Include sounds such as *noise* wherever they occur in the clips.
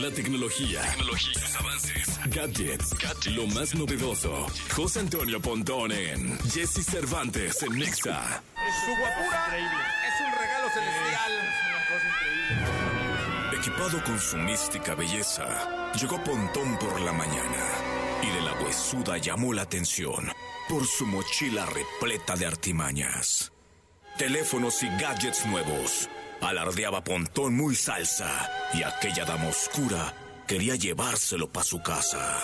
La tecnología, tecnología, sus avances, gadgets, lo más novedoso. José Antonio Pontón en Jesse Cervantes en Nexa. Su guapura es un regalo celestial. Equipado con su mística belleza, llegó Pontón por la mañana y de la huesuda llamó la atención por su mochila repleta de artimañas. Teléfonos y gadgets nuevos. Alardeaba Pontón muy salsa y aquella dama oscura quería llevárselo para su casa.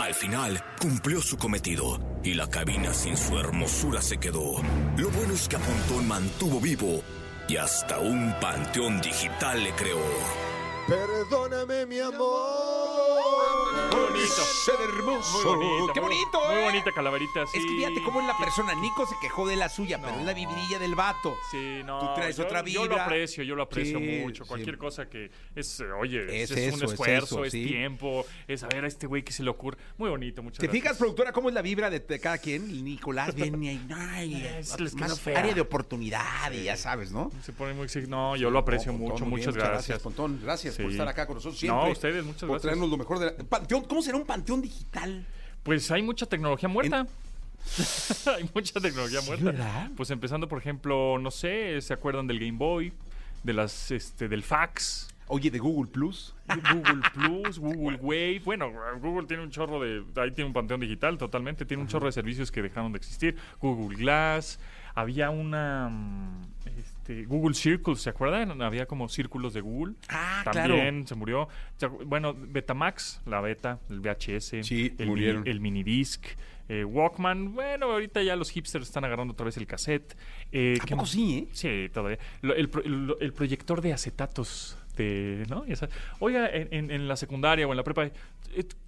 Al final cumplió su cometido y la cabina sin su hermosura se quedó. Lo bueno es que a Pontón mantuvo vivo y hasta un panteón digital le creó. Perdóname, mi amor. Bonito. Ser hermoso. Muy bonito. ¡Qué bonito, Muy eh! bonita calaverita, sí. Es que fíjate cómo es la persona. Nico se quejó de la suya, pero es la vividilla del vato. Sí, no. Tú traes yo, otra Yo lo vibra. aprecio, yo lo aprecio Sí, mucho. sí. Cualquier cosa que es, eh, oye, Es un es esfuerzo, eso, es, tiempo, es a ver a este güey que se le ocurre. Muy bonito, muchas ¿Te gracias. fijas, productora, cómo es la vibra de, de cada quien? Quinicolás viene ahí, ay, *laughs* Es- más área de oportunidad y ya sabes, ¿no? Se pone muy exig- No, yo lo aprecio No, Pontón, mucho, bien, muchas gracias. Pontón. Gracias por estar acá con nosotros siempre. No, ustedes, muchas por gracias. traernos lo mejor de la... Panteón, ¿Cómo será un panteón digital? Pues hay mucha tecnología muerta. *laughs* hay mucha tecnología muerta. ¿verdad? Pues empezando, por ejemplo, no sé, ¿se acuerdan del Game Boy? De las, este, del fax. Oye, de Google Plus. *laughs* Google Plus, Google Wave. Bueno, Google tiene un chorro de. Ahí tiene un panteón digital totalmente. Tiene un chorro de servicios que dejaron de existir. Google Glass. Había una. Este, Google Circles, ¿se acuerdan? Había como círculos de Google. Ah, También se murió. Se acu- Bueno, Betamax, la beta, el VHS. Sí, el, murieron. mini- el minidisc. eh, Walkman. Bueno, ahorita ya los hipsters están agarrando otra vez el cassette. Eh, ¿A sí, eh? Sí, todavía. El proyector de acetatos. De, ¿no? Oiga, en, en- en la secundaria o en la prepa, eh,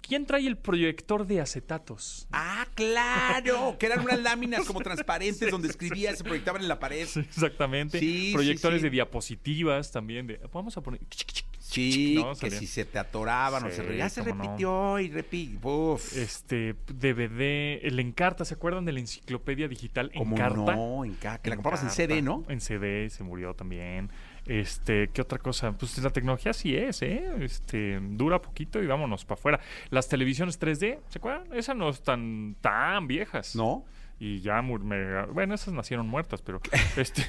¿quién trae el proyector de acetatos? Ah, claro, que eran unas láminas como transparentes donde escribías, se proyectaban en la pared. Sí, exactamente. Sí, Proyectores de diapositivas también. De, vamos a poner. Sí, No, que si se te atoraban o se ya se cómo no. repitió y repitió. Este, DVD, el Encarta, ¿se acuerdan de la enciclopedia digital ¿Cómo Encarta? no? En ca- que la comprabas en CD, ¿no? En CD, se murió también. Este, ¿qué otra cosa? Pues la tecnología sí es, ¿eh? Este, dura poquito y vámonos para afuera. Las televisiones 3D, ¿se acuerdan? Esas no están tan viejas. ¿No? Y ya, me- bueno, esas nacieron muertas, pero *laughs* este,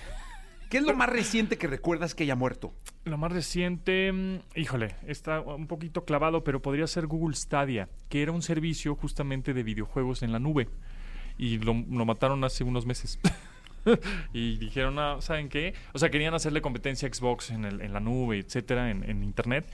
¿Qué es lo más reciente que recuerdas que haya muerto? lo más reciente, mm, híjole, está un poquito clavado, pero podría ser Google Stadia, que era un servicio justamente de videojuegos en la nube. Y lo, lo mataron hace unos meses. *laughs* *laughs* y dijeron, ah, ¿saben qué? O sea, querían hacerle competencia a Xbox en, el- en la nube, etcétera, en, en internet.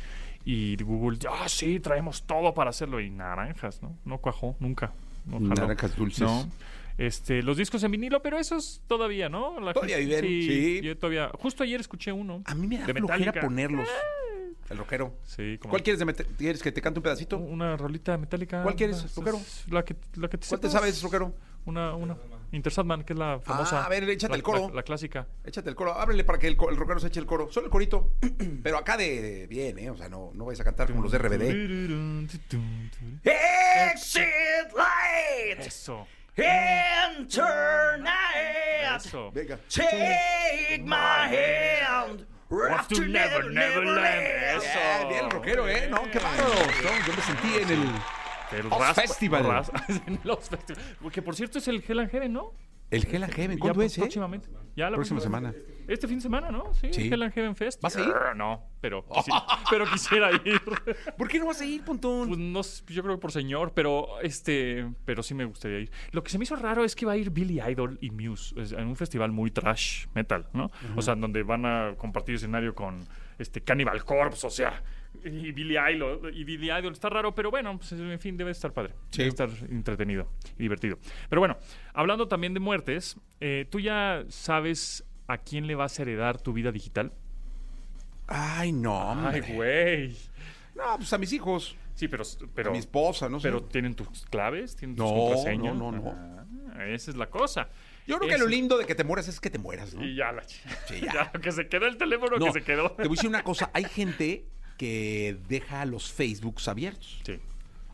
Y Google, ah, sí, traemos todo para hacerlo. Y naranjas, ¿no? No cuajó, nunca. No. Naranjas dulces. No. Este, los discos en vinilo, pero esos todavía, ¿no? La Todavía gente- viven, sí. Yo todavía. Justo ayer escuché uno. A mí me da de flojera ponerlos. El rockero. Sí, como ¿Cuál quieres de ¿Quieres que te cante un pedacito? una rolita metálica. ¿Cuál quieres, rockero? La que, la que te ¿Cuál te sabes, rockero? Una, una. Intersatman, que es la famosa. a ver, échate la- el coro. La, la clásica. Échate el coro. Ábrele para que el, el rockero se eche el coro. Solo el corito. *clears throat* Pero acá de, bien, ¿eh? O sea, no, no vais a cantar como los de RBD. Exit light, Eso. enter night. Eso. Venga. Take my hand, rough to never, never land. Bien, bien el rockero, ¿eh? No, qué bárbaro. Yo me sentí en el... El raspa- Festival. *laughs* los Festival. Que por cierto es el Hell and Heaven, ¿no? El Hell and Heaven. Ya ¿Cuándo pro- es, eh? Próximamente. Ya la Próxima semana. Este fin de semana, ¿no? Sí, Sí. Hell and Heaven Fest. ¿Vas a ir? No, pero, quisi- *laughs* pero quisiera ir. *laughs* ¿Por qué no vas a ir, Pontón? Pues no, sé, yo creo que por señor, pero este, pero sí me gustaría ir. Lo que se me hizo raro es que va a ir Billy Idol y Muse en un festival muy trash metal, ¿no? O sea, donde van a compartir escenario con este Cannibal Corpse, o sea, y Billy Idol y Billy Idol está raro, pero bueno, pues, en fin, debe estar padre, Sí. debe estar entretenido y divertido. Pero bueno, hablando también de muertes, eh, ¿tú ya sabes a quién le vas a heredar tu vida digital? Ay, no, Ay, hombre. güey. No, pues a mis hijos. Sí, pero, pero a mi esposa, no sé. Pero tienen tus claves, tienen tus No, contraseñas. no, no, no. Ah, esa es la cosa. Yo creo que Eso- lo lindo de que te mueras es que te mueras, ¿no? Y ya la Sí, ya. *laughs* ya. que se quedó el teléfono No, que se quedó. Te voy a decir una cosa. Hay gente que deja los Facebooks abiertos. Sí,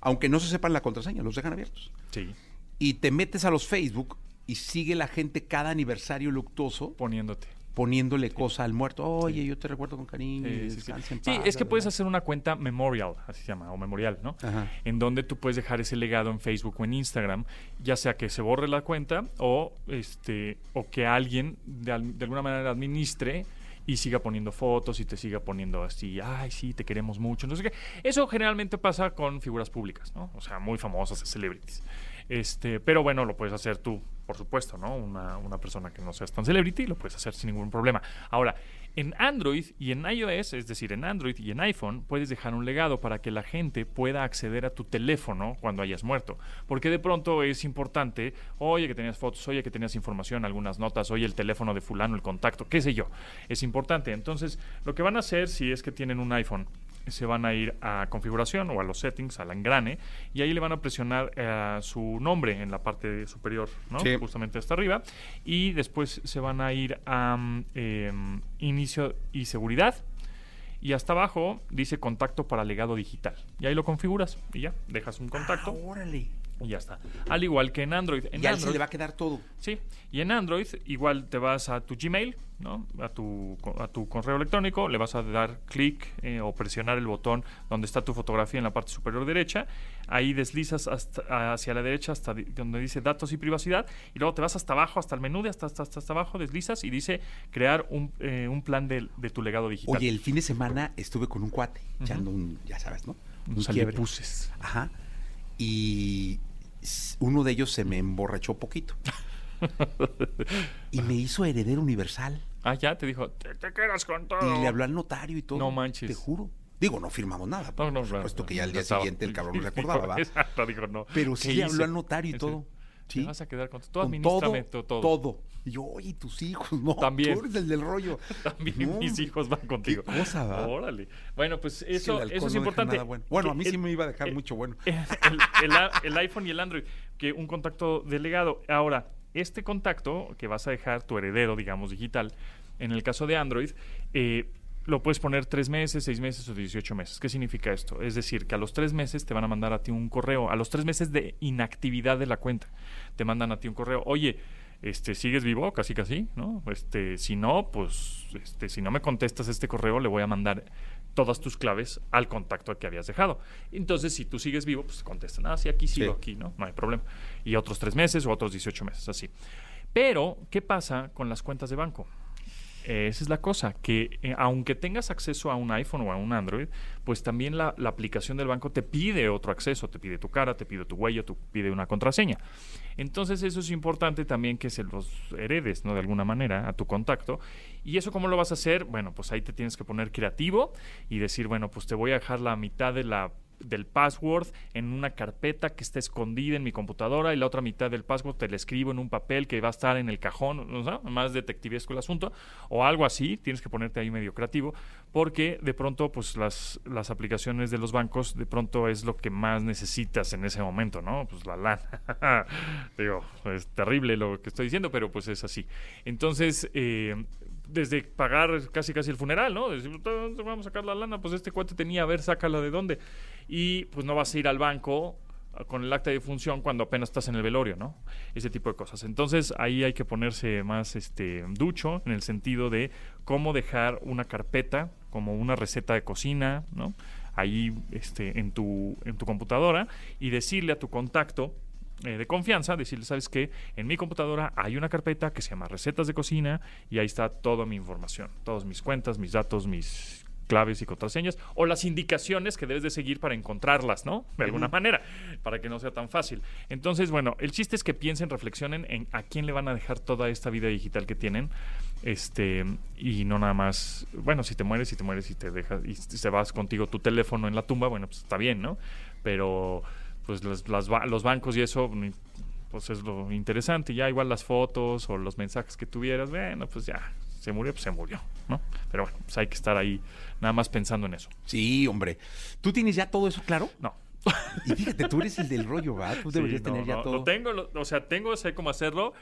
Aunque no se sepan la contraseña, los dejan abiertos. sí. Y te metes a los Facebook y sigue la gente cada aniversario luctuoso Poniéndote. poniéndole cosa al muerto. Oye, yo te recuerdo con cariño. Sí, en paz, es que puedes hacer una cuenta memorial, así se llama, o memorial, ¿no? Ajá. En donde tú puedes dejar ese legado en Facebook o en Instagram, ya sea que se borre la cuenta o este o que alguien de, al- de alguna manera administre y siga poniendo fotos y te siga poniendo así, ay, sí, te queremos mucho, qué. Eso generalmente pasa con figuras públicas, ¿no? O sea, muy famosas, celebrities. Este, pero bueno, lo puedes hacer tú, por supuesto, ¿no? Una, una persona que no seas tan celebrity, lo puedes hacer sin ningún problema. Ahora, en Android y en iOS, es decir, en Android y en iPhone, puedes dejar un legado para que la gente pueda acceder a tu teléfono cuando hayas muerto. Porque de pronto es importante, oye que tenías fotos, oye que tenías información, algunas notas, oye el teléfono de fulano, el contacto, qué sé yo. Es importante. Entonces, lo que van a hacer si es que tienen un iPhone, se van a ir a configuración o a los settings, al engrane, y ahí le van a presionar eh, su nombre en la parte superior, ¿no? Sí. Justamente hasta arriba. Y después se van a ir a em, inicio y seguridad. Y hasta abajo dice contacto para legado digital. Y ahí lo configuras y ya, dejas un contacto Ah, órale. Y ya está. Al igual que en Android. En Y a él se Android- le va a quedar todo. Sí, y en Android igual te vas a tu Gmail, ¿no? A tu, a tu correo electrónico, le vas a dar clic eh, o presionar el botón donde está tu fotografía en la parte superior derecha, ahí deslizas hasta, hacia la derecha hasta donde dice datos y privacidad, y luego te vas hasta abajo, hasta el menú de hasta, hasta, hasta, abajo, deslizas y dice crear un, eh, un plan de, de tu legado digital. Oye, el fin de semana estuve con un cuate, echando un, ya sabes, ¿no? un salipuses. Ajá. Y uno de ellos se me emborrachó poquito. y me hizo heredero universal. Ah, ya te dijo, te, te quedas con todo. Y le habló al notario y todo. No manches. Te juro. Digo, no firmamos nada. No, no, por supuesto no, que ya al día siguiente el cabrón no se acordaba, ¿va? *laughs* Exacto, dijo, no. Pero sí ¿Qué le habló al notario y todo. Sí. Te vas a quedar con tú Con todo, to- todo. todo. Y yo, oye, tus hijos, no. También. Tú eres el del rollo. *laughs* También No, mis hijos van contigo. cosa, ¿va? Órale. Bueno, pues Es que eso, alcohol eso es no importante. bueno. A mí sí me iba a dejar el- mucho bueno. *laughs* El, el iPhone y el Android, que un contacto delegado. Ahora, este contacto que vas a dejar, tu heredero, digamos, digital, en el caso de Android, eh, lo puedes poner tres meses, seis meses o 18 meses. ¿Qué significa esto? Es decir, que a los tres meses te van a mandar a ti un correo, a los tres meses de inactividad de la cuenta, te mandan a ti un correo, oye, este, ¿sigues vivo? Casi casi, ¿no? Este, si no, pues, este, si no me contestas este correo, le voy a mandar todas tus claves al contacto que habías dejado. Entonces, si tú sigues vivo, pues contestan, ah, sí, aquí sigo, Sí. aquí, ¿no? No hay problema. Y otros tres meses o otros 18 meses, así. Pero, ¿qué pasa con las cuentas de banco? Eh, Esa es la cosa, que eh, aunque tengas acceso a un iPhone o a un Android, pues también la, la aplicación del banco te pide otro acceso, te pide tu cara, te pide tu huella, te pide una contraseña. Entonces eso es importante también que se los heredes, ¿no? De alguna manera a tu contacto. ¿Y eso cómo lo vas a hacer? Bueno, pues ahí te tienes que poner creativo y decir, bueno, pues te voy a dejar la mitad de la del password en una carpeta que está escondida en mi computadora y la otra mitad del password te la escribo en un papel que va a estar en el cajón, ¿no? sé, más detectivesco el asunto, o algo así, tienes que ponerte ahí medio creativo, porque de pronto pues las, las aplicaciones de los bancos de pronto es lo que más necesitas en ese momento, ¿no? Pues la lana. *laughs* Digo, es terrible lo que estoy diciendo, pero pues es así. Entonces, eh, desde pagar casi casi el funeral, ¿no? ¿dónde vamos a sacar la lana? Pues este cuate tenía, a ver, sácala de dónde. Y pues no vas a ir al banco ah, con el acta de función cuando apenas estás en el velorio, ¿no? Ese tipo de cosas. Entonces ahí hay que ponerse más este ducho en el sentido de cómo dejar una carpeta como una receta de cocina, ¿no? Ahí este, en, tu, en tu computadora y decirle a tu contacto eh, de confianza, decirle, ¿sabes qué? En mi computadora hay una carpeta que se llama recetas de cocina y ahí está toda mi información, todas mis cuentas, mis datos, mis claves y contraseñas o las indicaciones que debes de seguir para encontrarlas, ¿no? De alguna manera, para que no sea tan fácil. Entonces, bueno, el chiste es que piensen, reflexionen en a quién le van a dejar toda esta vida digital que tienen, este, y no nada más, bueno, si te mueres, si te mueres y te dejas, y se vas contigo tu teléfono en la tumba, bueno, pues está bien, ¿no? Pero pues las- las los bancos y eso, pues es lo interesante. Ya igual las fotos o los mensajes que tuvieras, bueno, pues ya, se murió, pues se murió, ¿no? Pero bueno, pues hay que estar ahí nada más pensando en eso. Sí, hombre. ¿Tú tienes ya todo eso claro? No. Y fíjate, tú eres el del rollo, ¿va? Tú Sí, deberías no, tener ya no, todo. Lo tengo, lo- o sea, tengo, sé cómo hacerlo,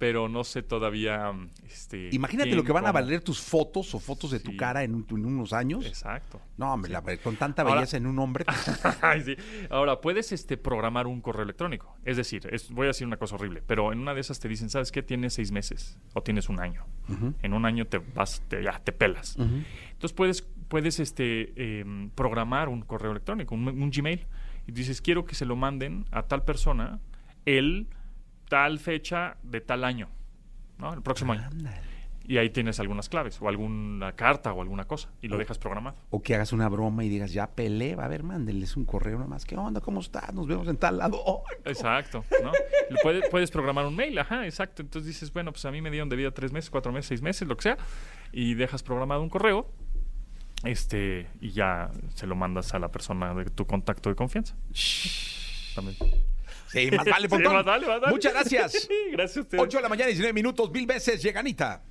pero no sé todavía. Este, Imagínate lo que van a valer tus fotos o fotos de tu cara en, un- en unos años. Exacto. No, hombre, la- con tanta Ahora- belleza en un hombre. *laughs* Ay, sí. Ahora, puedes este, programar un correo electrónico. Es decir, es- voy a decir una cosa horrible, pero en una de esas te dicen, ¿sabes qué? Tienes seis meses o tienes un año. En un año te vas, te, ya te pelas. Entonces puedes, puedes este, em, programar un correo electrónico, un, un Gmail. Y dices, quiero que se lo manden a tal persona el tal fecha de tal año. ¿no? El próximo año. Y ahí tienes algunas claves o alguna carta o alguna cosa y lo dejas programado. O que hagas una broma y digas, ya pelé, va a ver, mándenles un correo nomás. ¿Qué onda? ¿Cómo estás? Nos vemos en tal lado. *laughs* No. Exacto, ¿no? Puedes, puedes programar un mail, ajá, exacto. Entonces dices, bueno, pues a mí me dieron de vida tres meses, cuatro meses, seis meses, lo que sea, y dejas programado un correo, este, y ya se lo mandas a la persona de tu contacto de confianza. También. Sí, más vale, *laughs* Sí, más vale, más vale. Muchas gracias. *laughs* Gracias a ustedes. 8 de la mañana, 19 minutos, mil veces, lleganita.